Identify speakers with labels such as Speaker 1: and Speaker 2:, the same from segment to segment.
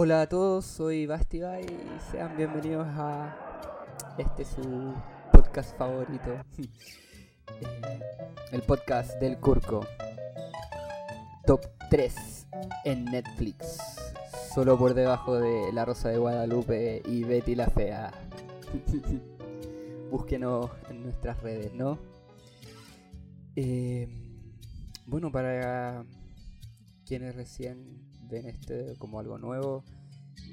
Speaker 1: Hola a todos, soy Bastiva y sean bienvenidos a este su podcast favorito, Eh, el podcast del Curco, top 3 en Netflix, solo por debajo de La Rosa de Guadalupe y Betty la Fea. Búsquenos en nuestras redes, ¿no? Eh, bueno, para quienes recién ven esto como algo nuevo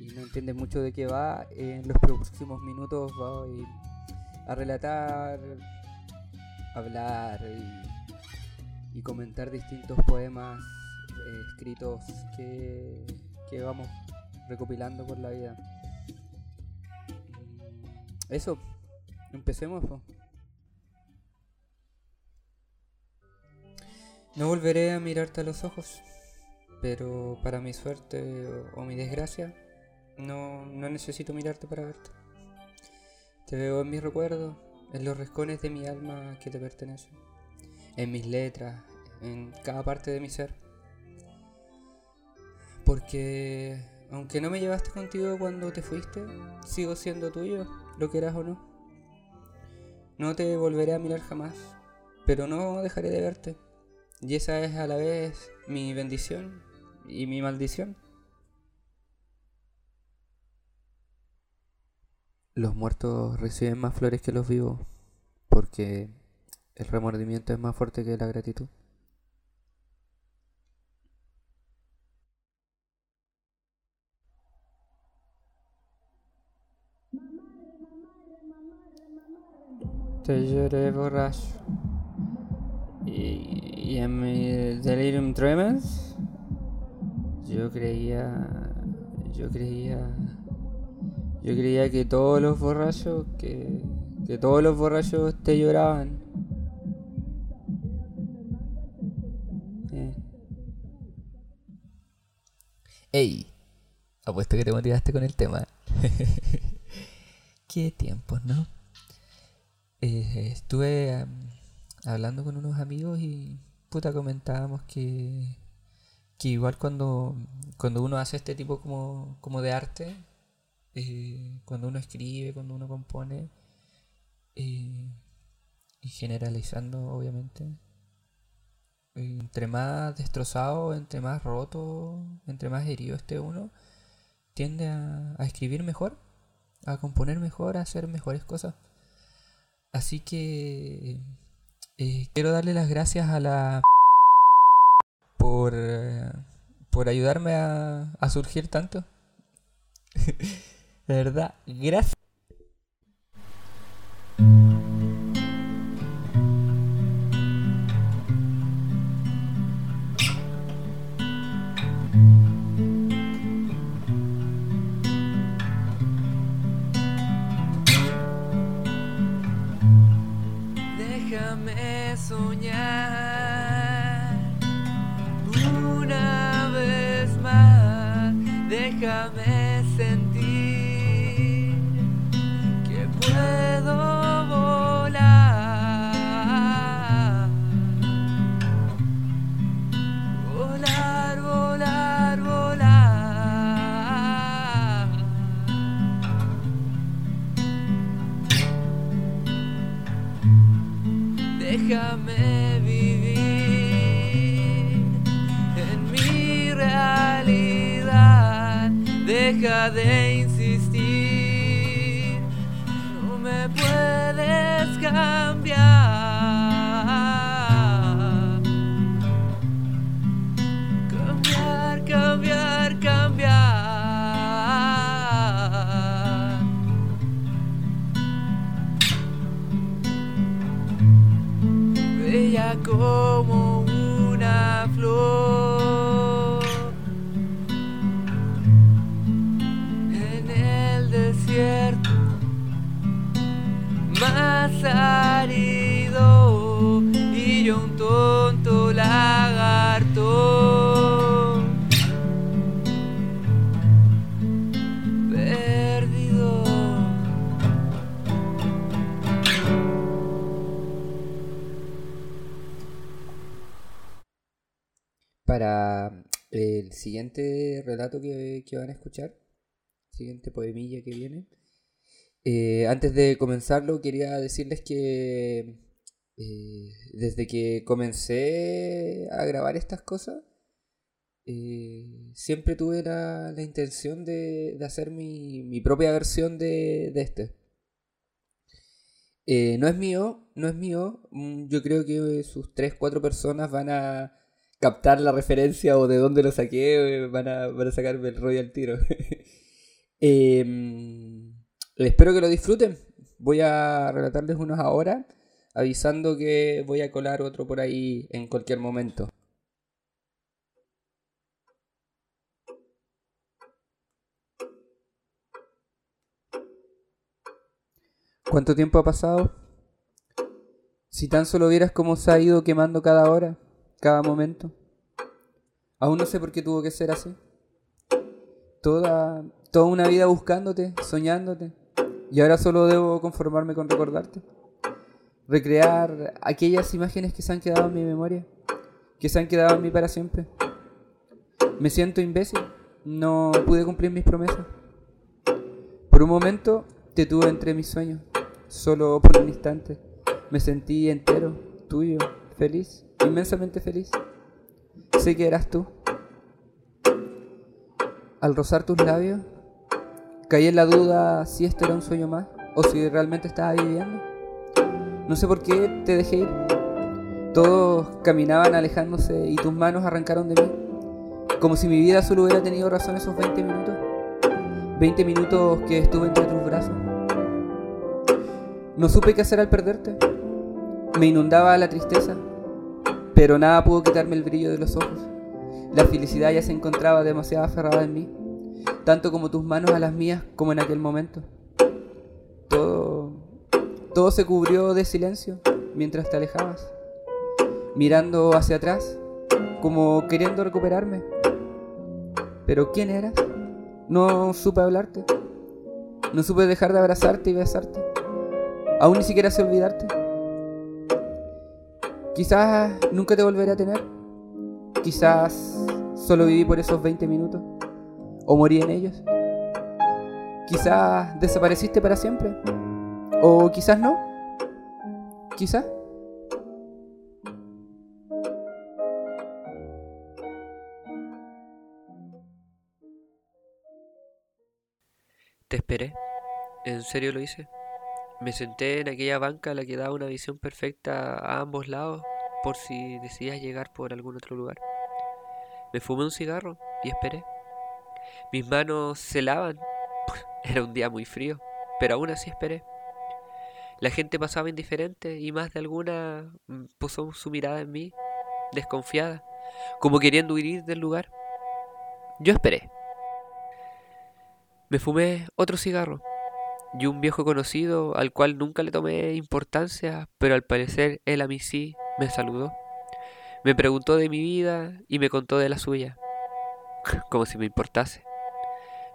Speaker 1: y no entienden mucho de qué va, en los próximos minutos voy a relatar, hablar y, comentar distintos poemas eh, escritos que, que vamos recopilando por la vida. Mm, Eso, empecemos. No volveré a mirarte a los ojos, pero para mi suerte o, mi desgracia, no, no necesito mirarte para verte. Te veo en mis recuerdos, en los rincones de mi alma que te pertenecen, en mis letras, en cada parte de mi ser. Porque aunque no me llevaste contigo cuando te fuiste, sigo siendo tuyo, lo quieras o no. No te volveré a mirar jamás, pero no dejaré de verte. Y esa es a la vez mi bendición y mi maldición. Los muertos reciben más flores que los vivos, porque el remordimiento es más fuerte que la gratitud. Te lloré borracho. Y, y en mi delirium tremens, yo creía, yo creía, yo creía que todos los borrachos, que, que todos los borrachos te lloraban. Eh. Ey, apuesto que te motivaste con el tema. Qué tiempos, ¿no? Eh, estuve am, hablando con unos amigos y puta comentábamos que, que igual cuando, cuando uno hace este tipo como, como de arte, eh, cuando uno escribe, cuando uno compone, eh, y generalizando obviamente, eh, entre más destrozado, entre más roto, entre más herido esté uno, tiende a, a escribir mejor, a componer mejor, a hacer mejores cosas. Así que quiero darle las gracias a la por, eh, por ayudarme a, a surgir tanto. De verdad, gracias. Más árido y yo un tonto lagarto para el siguiente relato que, van a escuchar, siguiente poemilla que viene. Eh, antes de comenzarlo, quería decirles que eh, desde que comencé a grabar estas cosas, eh, siempre tuve la, intención de, hacer mi, propia versión de, este. no es mío, no es mío. Mm, yo creo que sus 3-4 personas van a captar la referencia o de dónde lo saqué, van a, van a sacarme el rollo al tiro. Em, espero que lo disfruten. Voy a relatarles unos ahora, avisando que voy a colar otro por ahí en cualquier momento. ¿Cuánto tiempo ha pasado? Si tan solo vieras cómo se ha ido quemando cada hora cada momento. Aún no sé por qué tuvo que ser así. Toda, toda una vida buscándote, soñándote. Y ahora solo debo conformarme con recordarte. Recrear aquellas imágenes que se han quedado en mi memoria. Que se han quedado en mí para siempre. Me siento imbécil. No pude cumplir mis promesas. Por un momento te tuve entre mis sueños. Solo por un instante. Me sentí entero, tuyo, feliz inmensamente feliz. Sé que eras tú. Al rozar tus labios, caí en la duda si esto era un sueño más o si realmente estaba viviendo. No sé por qué te dejé ir. Todos caminaban alejándose y tus manos arrancaron de mí. Como si mi vida solo hubiera tenido razón esos 20 minutos. 20 minutos que estuve entre tus brazos. No supe qué hacer al perderte. Me inundaba la tristeza, pero nada pudo quitarme el brillo de los ojos. La felicidad ya se encontraba demasiado aferrada en mí, tanto como tus manos a las mías como en aquel momento. Todo, todo se cubrió de silencio mientras te alejabas, mirando hacia atrás, como queriendo recuperarme. Pero ¿quién eras? No supe hablarte. No supe dejar de abrazarte y besarte. Aún ni siquiera sé olvidarte. Quizás nunca te volveré a tener. Quizás solo viví por esos 20 minutos. O morí en ellos. Quizás desapareciste para siempre. O quizás no. Quizás.
Speaker 2: Te esperé. ¿En serio lo hice? Me senté en aquella banca a la que daba una visión perfecta a ambos lados por si decidías llegar por algún otro lugar. Me fumé un cigarro y esperé. Mis manos se lavan. Era un día muy frío, pero aún así esperé. La gente pasaba indiferente y más de alguna mm, puso su mirada en mí, desconfiada, como queriendo huir del lugar. Yo esperé. Me fumé otro cigarro y un viejo conocido al cual nunca le tomé importancia, pero al parecer él a mí sí me saludó. Me preguntó de mi vida y me contó de la suya, como si me importase.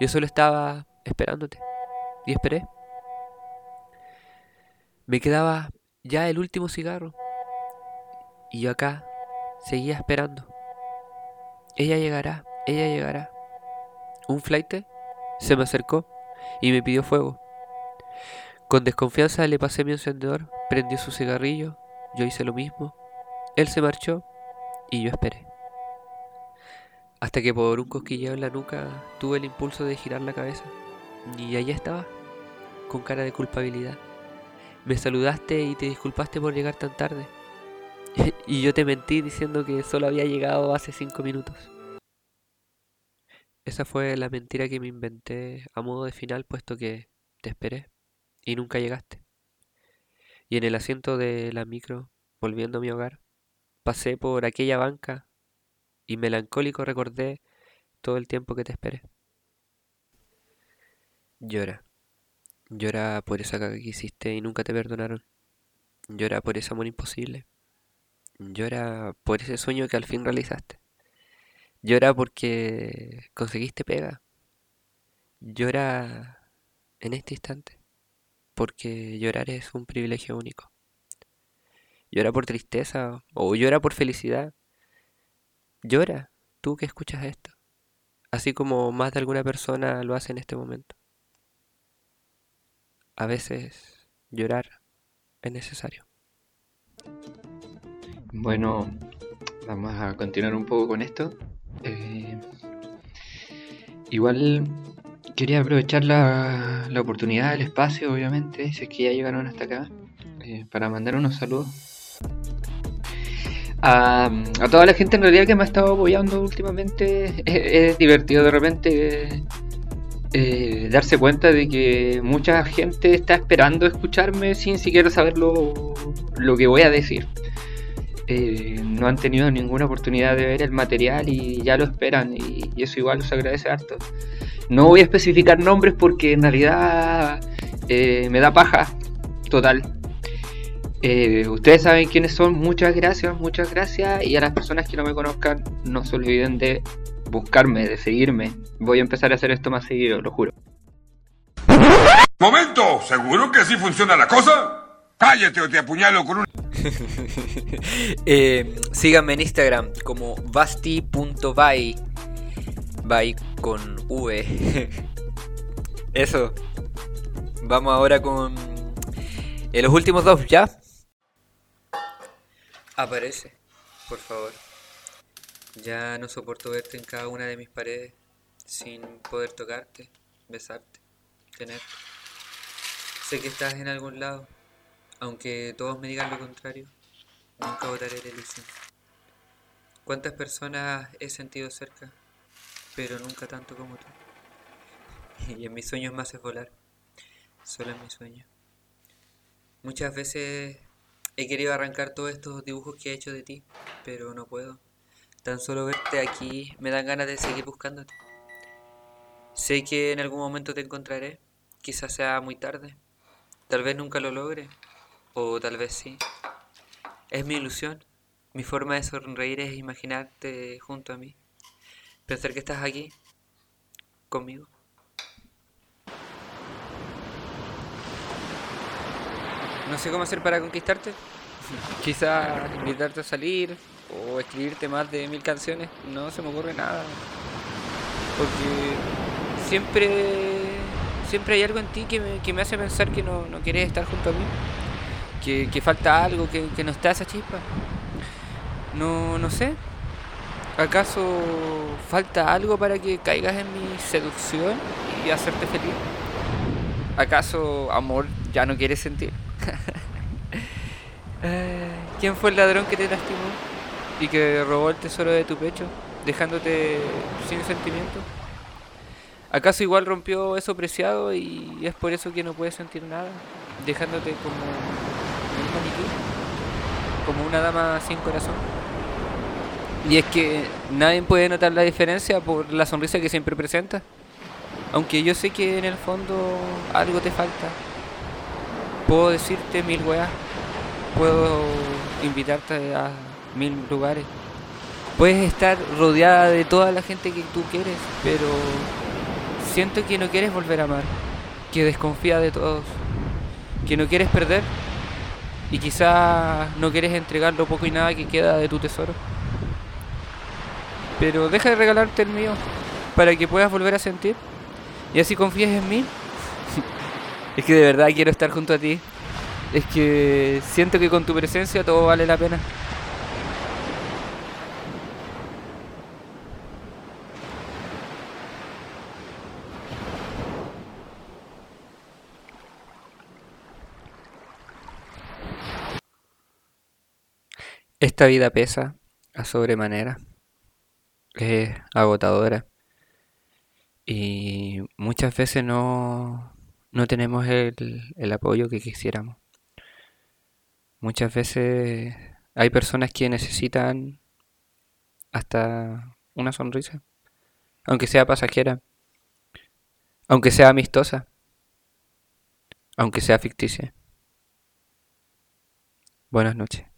Speaker 2: Yo solo estaba esperándote y esperé. Me quedaba ya el último cigarro y yo acá seguía esperando. Ella llegará, ella llegará. Un flight se me acercó y me pidió fuego. Con desconfianza le pasé mi encendedor, prendió su cigarrillo, yo hice lo mismo. Él se marchó y yo esperé. Hasta que por un cosquilleo en la nuca tuve el impulso de girar la cabeza. Y allá estaba, con cara de culpabilidad. Me saludaste y te disculpaste por llegar tan tarde. y yo te mentí diciendo que solo había llegado hace cinco minutos. Esa fue la mentira que me inventé a modo de final, puesto que te esperé y nunca llegaste. Y en el asiento de la micro, volviendo a mi hogar, pasé por aquella banca y melancólico recordé todo el tiempo que te esperé. Llora. Llora por esa caga que hiciste y nunca te perdonaron. Llora por ese amor imposible. Llora por ese sueño que al fin realizaste. Llora porque conseguiste pega. Llora en este instante porque llorar es un privilegio único. Llora por tristeza o llora por felicidad. Llora. tú que escuchas esto, así como más de alguna persona lo hace en este momento. A veces llorar es necesario.
Speaker 3: Bueno, vamos a continuar un poco con esto. Eh, igual quería aprovechar la, la, oportunidad, el espacio, obviamente, si es que ya llegaron hasta acá, eh, para mandar unos saludos. A, a, toda la gente en realidad que me ha estado apoyando últimamente, es, divertido de repente eh, darse cuenta de que mucha gente está esperando escucharme sin siquiera saber lo, lo que voy a decir. Eh, no han tenido ninguna oportunidad de ver el material y ya lo esperan y, y, eso igual los agradece harto. No voy a especificar nombres porque en realidad eh, me da paja total. Eh, ustedes saben quiénes son, muchas gracias, muchas gracias y a las personas que no me conozcan no se olviden de buscarme, de seguirme. Voy a empezar a hacer esto más seguido, lo juro.
Speaker 4: Momento, ¿seguro que así funciona la cosa? Cállate o te apuñalo con un...
Speaker 1: eh, síganme en Instagram como basti.by By con V. Eso. Vamos ahora con eh, los últimos dos, ¿ya? Aparece, por favor. Ya no soporto verte en cada una de mis paredes sin poder tocarte, besarte, tenerte. Sé que estás en algún lado, aunque todos me digan lo contrario, nunca votaré la ilusión. ¿Cuántas personas he sentido cerca, pero nunca tanto como tú? Y en mis sueños me haces volar, solo en mis sueños. Muchas veces he querido arrancar todos estos dibujos que he hecho de ti, pero no puedo. Tan solo verte aquí me dan ganas de seguir buscándote. Sé que en algún momento te encontraré, quizás sea muy tarde, tal vez nunca lo logre, o tal vez sí. Es mi ilusión, mi forma de sonreír es imaginarte junto a mí, pensar que estás aquí, conmigo. No sé cómo hacer para conquistarte. Quizá invitarte a salir o escribirte más de mil canciones. No se me ocurre nada. Porque siempre siempre hay algo en ti que me, que me hace pensar que no, no, quieres estar junto a mí. Que, que falta algo, que, que, no está esa chispa. No, no sé. ¿Acaso falta algo para que caigas en mi seducción y hacerte feliz? ¿Acaso amor ya no quieres sentir? ¿Quién fue el ladrón que te lastimó y que robó el tesoro de tu pecho, dejándote sin sentimiento? ¿Acaso igual rompió eso preciado y es por eso que no puedes sentir nada, dejándote como un maniquí, como una dama sin corazón? Y es que nadie puede notar la diferencia por la sonrisa que siempre presenta. Aunque yo sé que en el fondo algo te falta. Puedo decirte mil weas. Puedo invitarte a mil lugares. Puedes estar rodeada de toda la gente que tú quieres, pero siento que no quieres volver a amar. Que desconfía de todos. Que no quieres perder. Y quizá no quieres entregar lo poco y nada que queda de tu tesoro. Pero deja de regalarte el mío para que puedas volver a sentir. Y así confíes en mí. Es que de verdad quiero estar junto a ti. Es que siento que con tu presencia todo vale la pena. Esta vida pesa a sobremanera. Es agotadora. Y muchas veces no, no tenemos el, el, apoyo que quisiéramos. Muchas veces hay personas que necesitan hasta una sonrisa, aunque sea pasajera, aunque sea amistosa, aunque sea ficticia. Buenas noches.